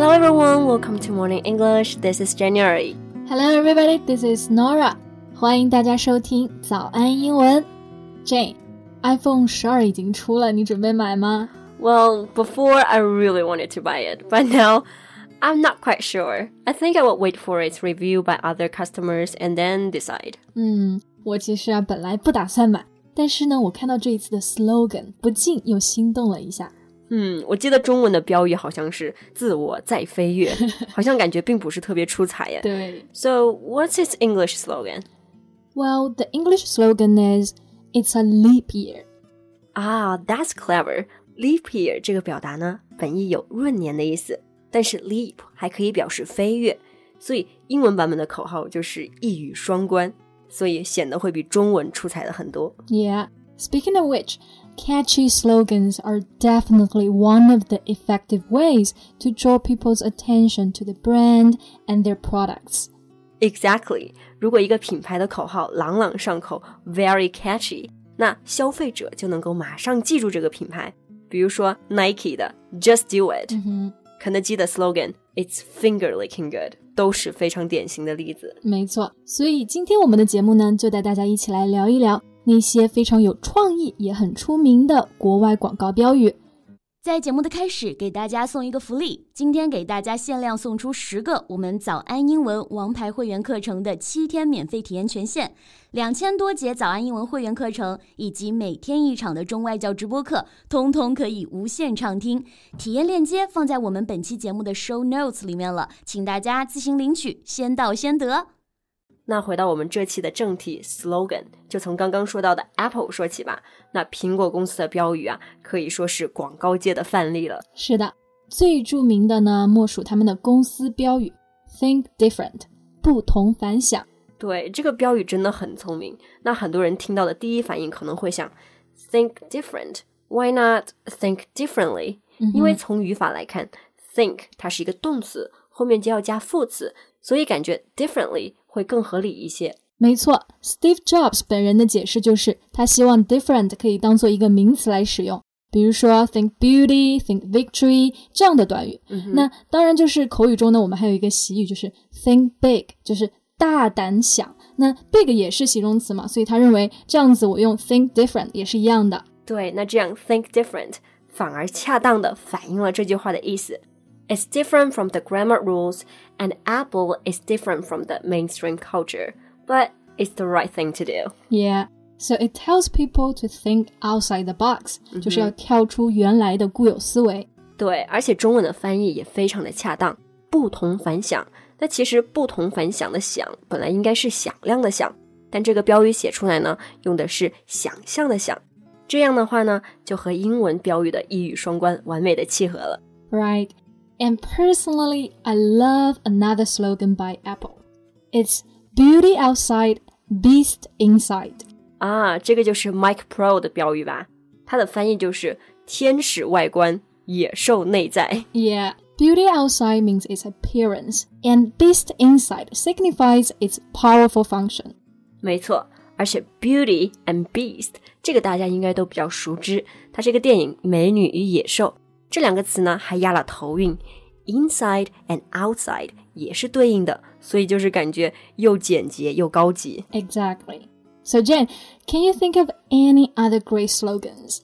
Hello everyone, welcome to Morning English. This is January. Hello everybody, this is Norah. 欢迎大家收听早安英文。Jane, iPhone 十二已经出了，你准备买吗？Well, before I really wanted to buy it, but now I'm not quite sure. I think I will wait for its review by other customers and then decide. Hmm, 嗯，我其实啊本来不打算买，但是呢，我看到这一次的 slogan，不禁又心动了一下。嗯，我记得中文的标语好像是“自我再飞跃”，好像感觉并不是特别出彩耶。对。So what's its English slogan? Well, the English slogan is "It's a leap year." 啊，That's clever. Leap year 这个表达呢，本意有闰年的意思，但是 leap 还可以表示飞跃，所以英文版本的口号就是一语双关，所以显得会比中文出彩的很多。Yeah. Speaking of which. Catchy slogans are definitely one of the effective ways to draw people's attention to the brand and their products. Exactly. 如果一个品牌的口号朗朗上口，very catchy，那消费者就能够马上记住这个品牌。比如说 Nike 的 Just Do It，、嗯、肯德基的 slogan It's finger licking good，都是非常典型的例子。没错，所以今天我们的节目呢，就带大家一起来聊一聊 那些非常有创意也很出名的国外广告标语。在节目的开始，给大家送一个福利，今天给大家限量送出十个我们早安英文王牌会员课程的七天免费体验权限，两千多节早安英文会员课程以及每天一场的中外教直播课，通通可以无限畅听。体验链接放在我们本期节目的 show notes 里面了，请大家自行领取，先到先得。那回到我们这期的正题，slogan 就从刚刚说到的 Apple 说起吧。那苹果公司的标语啊，可以说是广告界的范例了。是的，最著名的呢，莫属他们的公司标语 “Think Different”，不同凡响。对，这个标语真的很聪明。那很多人听到的第一反应可能会想，Think different，Why not think differently？、嗯、因为从语法来看，think 它是一个动词，后面就要加副词，所以感觉 differently 会更合理一些。没错，Steve Jobs 本人的解释就是，他希望 different 可以当做一个名词来使用，比如说 think beauty、think victory 这样的短语。嗯、那当然就是口语中呢，我们还有一个习语，就是 think big，就是大胆想。那 big 也是形容词嘛，所以他认为这样子我用 think different 也是一样的。对，那这样 think different 反而恰当的反映了这句话的意思。It's different from the grammar rules, and Apple is different from the mainstream culture, but it's the right thing to do. Yeah. So it tells people to think outside the box，、嗯、就是要跳出原来的固有思维。对，而且中文的翻译也非常的恰当，不同凡响。那其实不同凡响的响本来应该是响亮的响，但这个标语写出来呢，用的是想象的想。这样的话呢，就和英文标语的一语双关完美的契合了。Right. And personally, I love another slogan by Apple. It's Beauty outside, beast inside. 啊，这个就是 Mac Pro 的标语吧？它的翻译就是天使外观，野兽内在。Yeah. Beauty outside means its appearance, and beast inside signifies its powerful function. 没错，而且 Beauty and Beast 这个大家应该都比较熟知，它是一个电影《美女与野兽》。这两个词呢还押了头韵，inside and outside 也是对应的，所以就是感觉又简洁又高级。 Exactly. So Jen, can you think of any other great slogans?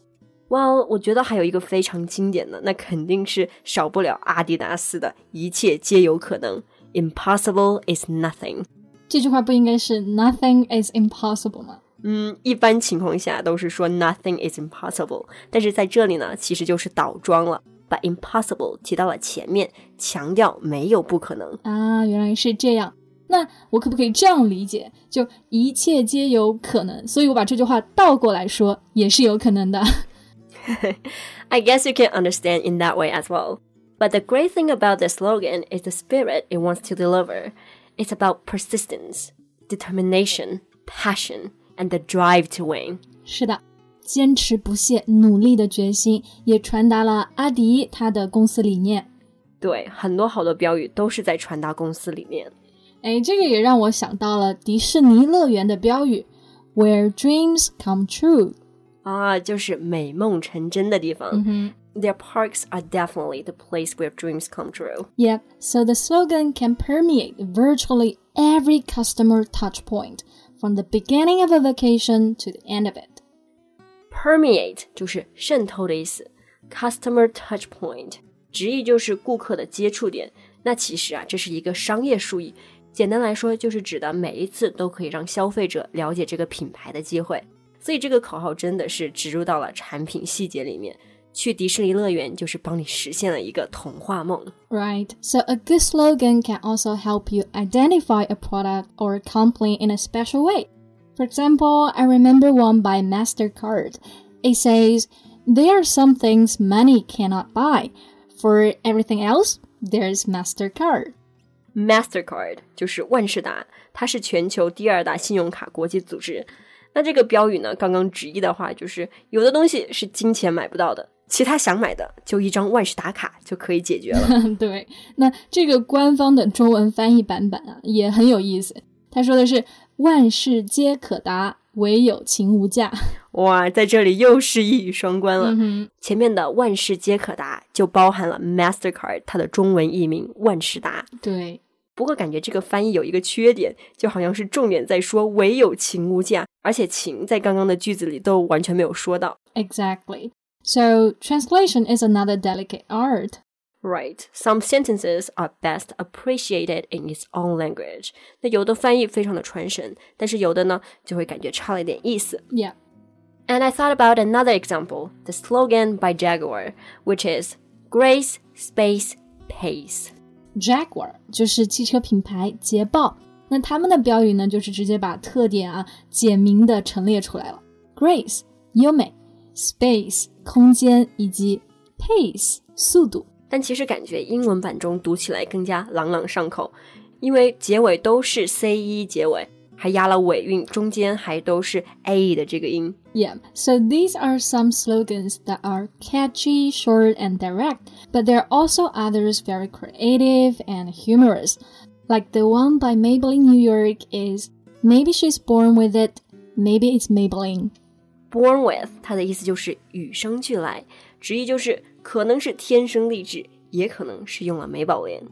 Well，我觉得还有一个非常经典的，那肯定是少不了阿迪达斯的“一切皆有可能 ”，Impossible is nothing。这句话不应该是 “Nothing is impossible” 吗？ 嗯，一般情况下都是说 nothing is impossible，但是在这里呢，其实就是倒装了，把 impossible 提到了前面，强调没有不可能啊。原来是这样，那我可不可以这样理解？就一切皆有可能，所以我把这句话倒过来说也是有可能的。 I guess you can understand in that way as well. But the great thing about the slogan is the spirit it wants to deliver. It's about persistence, determination, passion and the drive to win. 是的，坚持不懈、努力的决心，也传达了阿迪他的公司理念。对，很多好多标语都是在传达公司理念。哎，这个也让我想到了迪士尼乐园的标语：“Where dreams come true。”啊，就是美梦成真的地方。嗯哼 their parks are definitely the place where dreams come true. Yep, so the slogan can permeate virtually every customer touch point, From the beginning of a vacation to the end of it. Permeate 就是渗透的意思，customer touch point 直译就是顾客的接触点。那其实啊，这是一个商业术语，简单来说就是指的每一次都可以让消费者了解这个品牌的机会。所以这个口号真的是植入到了产品细节里面。去迪士尼乐园就是帮你实现了一个童话梦。Right. So a good slogan can also help you identify a product or a company in a special way. For example, I remember one by MasterCard. It says, There are some things money cannot buy. For everything else, there's MasterCard. Mastercard 就是万事达，它是全球第二大信用卡国际组织。那这个标语呢，刚刚直译的话就是有的东西是金钱买不到的， 其他想买的就一张万事达卡就可以解决了。对，那这个官方的中文翻译版本啊也很有意思，他说的是万事皆可达，唯有情无价。哇，在这里又是一语双关了。嗯、前面的万事皆可达就包含了 Mastercard 它的中文译名万事达。对。不过感觉这个翻译有一个缺点，就好像是重点在说唯有情无价，而且情在刚刚的句子里都完全没有说到。Exactly. So translation is another delicate art. Right. Some sentences are best appreciated in its own language. 那有的翻译非常的传神，但是有的呢就会感觉差了一点意思。 Yeah. And I thought about another example, the slogan by Jaguar, which is Grace Space Pace. Jaguar 就是汽车品牌捷豹，那他们的标语呢，就是直接把特点啊简明的陈列出来了。Grace 优美 ，Space 空间以及 Pace 速度。但其实感觉英文版中读起来更加朗朗上口，因为结尾都是 ce 结尾，还压了尾韵，中间还都是 a 的这个音。 Yeah, so these are some slogans that are catchy, short, and direct, but there are also others very creative and humorous. Like the one by Maybelline New York is Maybe she's born with it, maybe it's Maybelline. Born with 它的意思就是与生俱来，直译就是可能是天生丽质，也可能是用了美宝莲。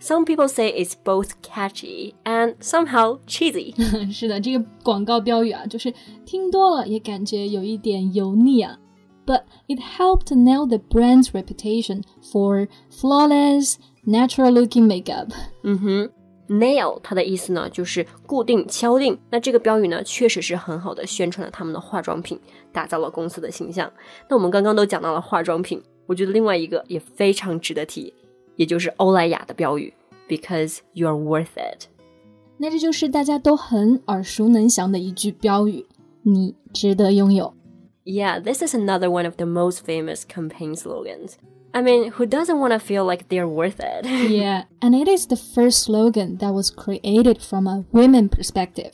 Some people say it's both catchy and somehow cheesy. 是的，这个广告标语啊，就是听多了也感觉有一点油腻啊。But it helped to nail the brand's reputation for flawless, natural-looking makeup. 嗯哼。 Nail，它的意思呢就是固定、敲定。那这个标语呢，确实是很好的宣传了他们的化妆品，打造了公司的形象。那我们刚刚都讲到了化妆品，我觉得另外一个也非常值得提，也就是欧莱雅的标语，Because you are worth it。那这就是大家都很耳熟能详的一句标语，你值得拥有。 Yeah, this is another one of the most famous campaign slogans. I mean, who doesn't want to feel like they're worth it? yeah, and it is the first slogan that was created from a women perspective.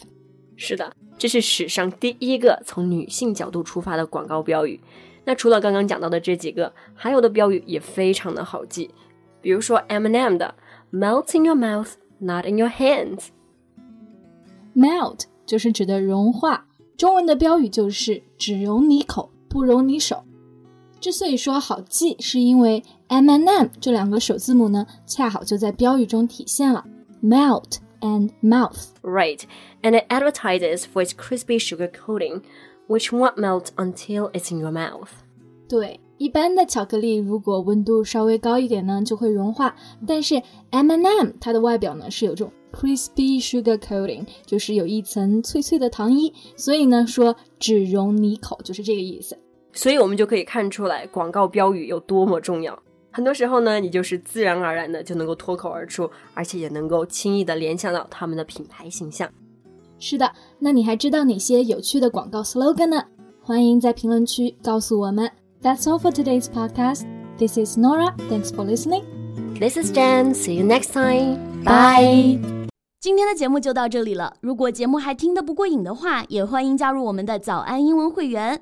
是的，这是史上第一个从女性角度出发的广告标语。那除了刚刚讲到的这几个，还有的标语也非常的好记，比如说 M&M 的 "Melt in your mouth, not in your hands"。 Melt 就是指的融化，中文的标语就是只容你口，不容你手。 之所以说好记，是因为 M and M 这两个首字母呢，恰好就在标语中体现了 melt and mouth。Right, and it advertises for its crispy sugar coating, which won't melt until it's in your mouth. 对，一般的巧克力如果温度稍微高一点呢，就会融化。但是 M and M 它的外表呢是有这种 crispy sugar coating，就是有一层脆脆的糖衣，所以呢说只溶你口就是这个意思。所以我们就可以看出来广告标语有多么重要。很多时候呢，你就是自然而然的就能够脱口而出，而且也能够轻易的联想到他们的品牌形象。是的，那你还知道哪些有趣的广告 slogan 呢？欢迎在评论区告诉我们。That's all for today's podcast. This is Nora. Thanks for listening. This is Jen. See you next time. Bye. 今天的节目就到这里了。如果节目还听得不过瘾的话，也欢迎加入我们的早安英文会员。